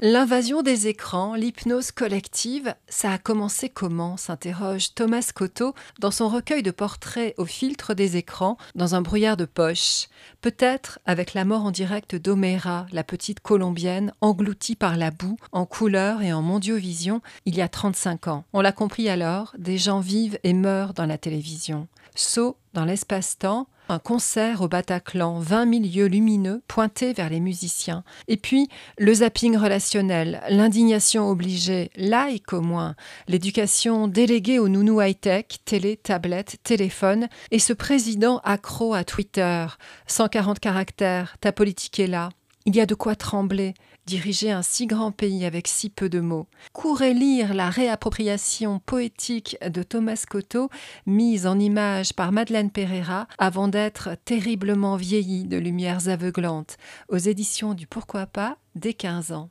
L'invasion des écrans, l'hypnose collective, ça a commencé comment s'interroge Thomas Cotto dans son recueil de portraits au filtre des écrans dans un brouillard de poche. Peut-être avec la mort en direct d'Omera, la petite colombienne, engloutie par la boue, en couleur et en mondiovision, il y a 35 ans. On l'a compris alors, des gens vivent et meurent dans la télévision. Saut dans l'espace-temps, un concert au Bataclan, 20 milieux lumineux pointés vers les musiciens. Et puis, le zapping relationnel, l'indignation obligée, like au moins, l'éducation déléguée aux nounous high-tech, télé, tablette, téléphone, et ce président accro à Twitter, 140 caractères, ta politique est là. Il y a de quoi trembler diriger un si grand pays avec si peu de mots. Courez lire la réappropriation poétique de Thomas Cotto, mise en image par Madeleine Pereira, avant d'être terriblement vieillie de lumières aveuglantes, aux éditions du Pourquoi pas dès 15 ans.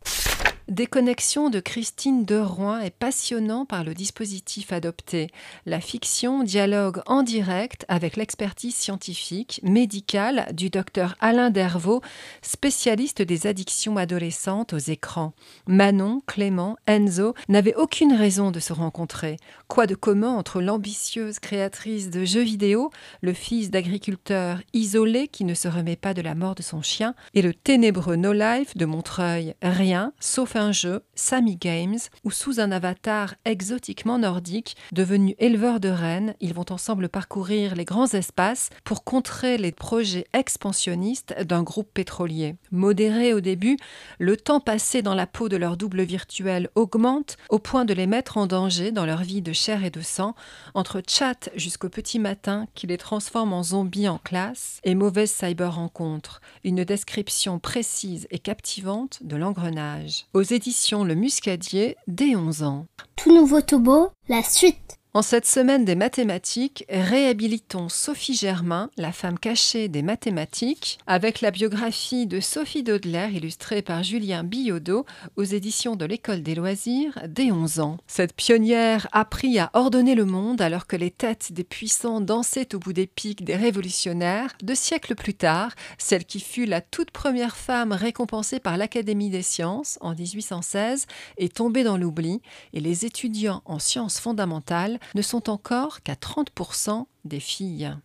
Déconnexion de Christine Deroin est passionnant par le dispositif adopté. La fiction dialogue en direct avec l'expertise scientifique, médicale du docteur Alain Dervaux, spécialiste des addictions adolescentes aux écrans. Manon, Clément, Enzo n'avaient aucune raison de se rencontrer. Quoi de commun entre l'ambitieuse créatrice de jeux vidéo, le fils d'agriculteur isolé qui ne se remet pas de la mort de son chien, et le ténébreux No Life de Montreuil? Rien, sauf un un jeu, Sammy Games, où sous un avatar exotiquement nordique, devenu éleveur de rennes, ils vont ensemble parcourir les grands espaces pour contrer les projets expansionnistes d'un groupe pétrolier. Modéré au début, le temps passé dans la peau de leur double virtuel augmente au point de les mettre en danger dans leur vie de chair et de sang, entre chat jusqu'au petit matin qui les transforme en zombies en classe et mauvaise cyber rencontre. Une description précise et captivante de l'engrenage éditions Le Muscadier dès 11 ans. Tout nouveau Tobo, la suite. En cette semaine des mathématiques, réhabilitons Sophie Germain, la femme cachée des mathématiques, avec la biographie de Sophie Dodler illustrée par Julien Billaudot aux éditions de l'École des loisirs dès 11 ans. Cette pionnière apprit à ordonner le monde alors que les têtes des puissants dansaient au bout des pics des révolutionnaires. Deux siècles plus tard, celle qui fut la toute première femme récompensée par l'Académie des sciences en 1816 est tombée dans l'oubli et les étudiants en sciences fondamentales ne sont encore qu'à 30% des filles.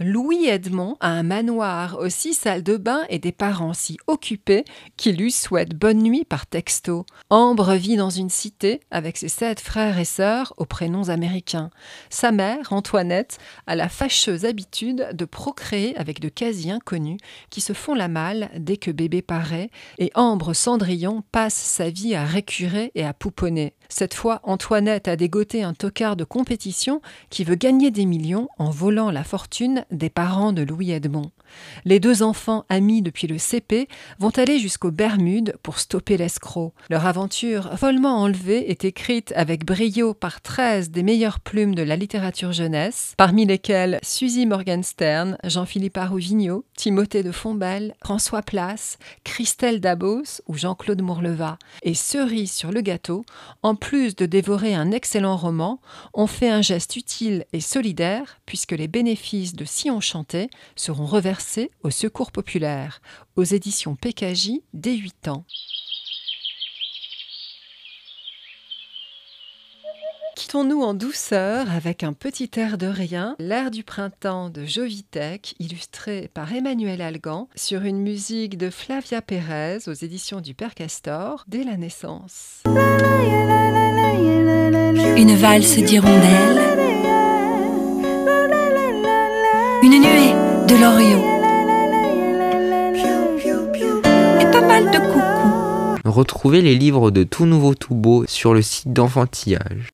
Louis Edmond a un manoir aux six salles de bain et des parents si occupés qu'il lui souhaite bonne nuit par texto. Ambre vit dans une cité avec ses sept frères et sœurs aux prénoms américains. Sa mère, Antoinette, a la fâcheuse habitude de procréer avec de quasi inconnus qui se font la malle dès que bébé paraît et Ambre Cendrillon passe sa vie à récurer et à pouponner. Cette fois, Antoinette a dégoté un tocard de compétition qui veut gagner des millions en volant la fortune des parents de Louis Edmond. Les deux enfants, amis depuis le CP, vont aller jusqu'aux Bermudes pour stopper l'escroc. Leur aventure, follement enlevée, est écrite avec brio par 13 des meilleures plumes de la littérature jeunesse, parmi lesquelles Suzy Morgenstern, Jean-Philippe Arouvigno, Timothée de Fontbelle, François Place, Christelle Dabos ou Jean-Claude Mourleva. Et cerise sur le gâteau, plus de dévorer un excellent roman, on fait un geste utile et solidaire puisque les bénéfices de Si on chantait seront reversés au Secours populaire, aux éditions PKJ dès 8 ans. Quittons-nous en douceur avec un petit air de rien, l'air du printemps de Jovitech, illustré par Emmanuel Algan, sur une musique de Flavia Pérez aux éditions du Père Castor dès la naissance. Une valse d'hirondelle, une nuée de l'Orient. Et pas mal de coucou. Retrouvez les livres de Tout Nouveau Tout Beau sur le site d'enfantillage.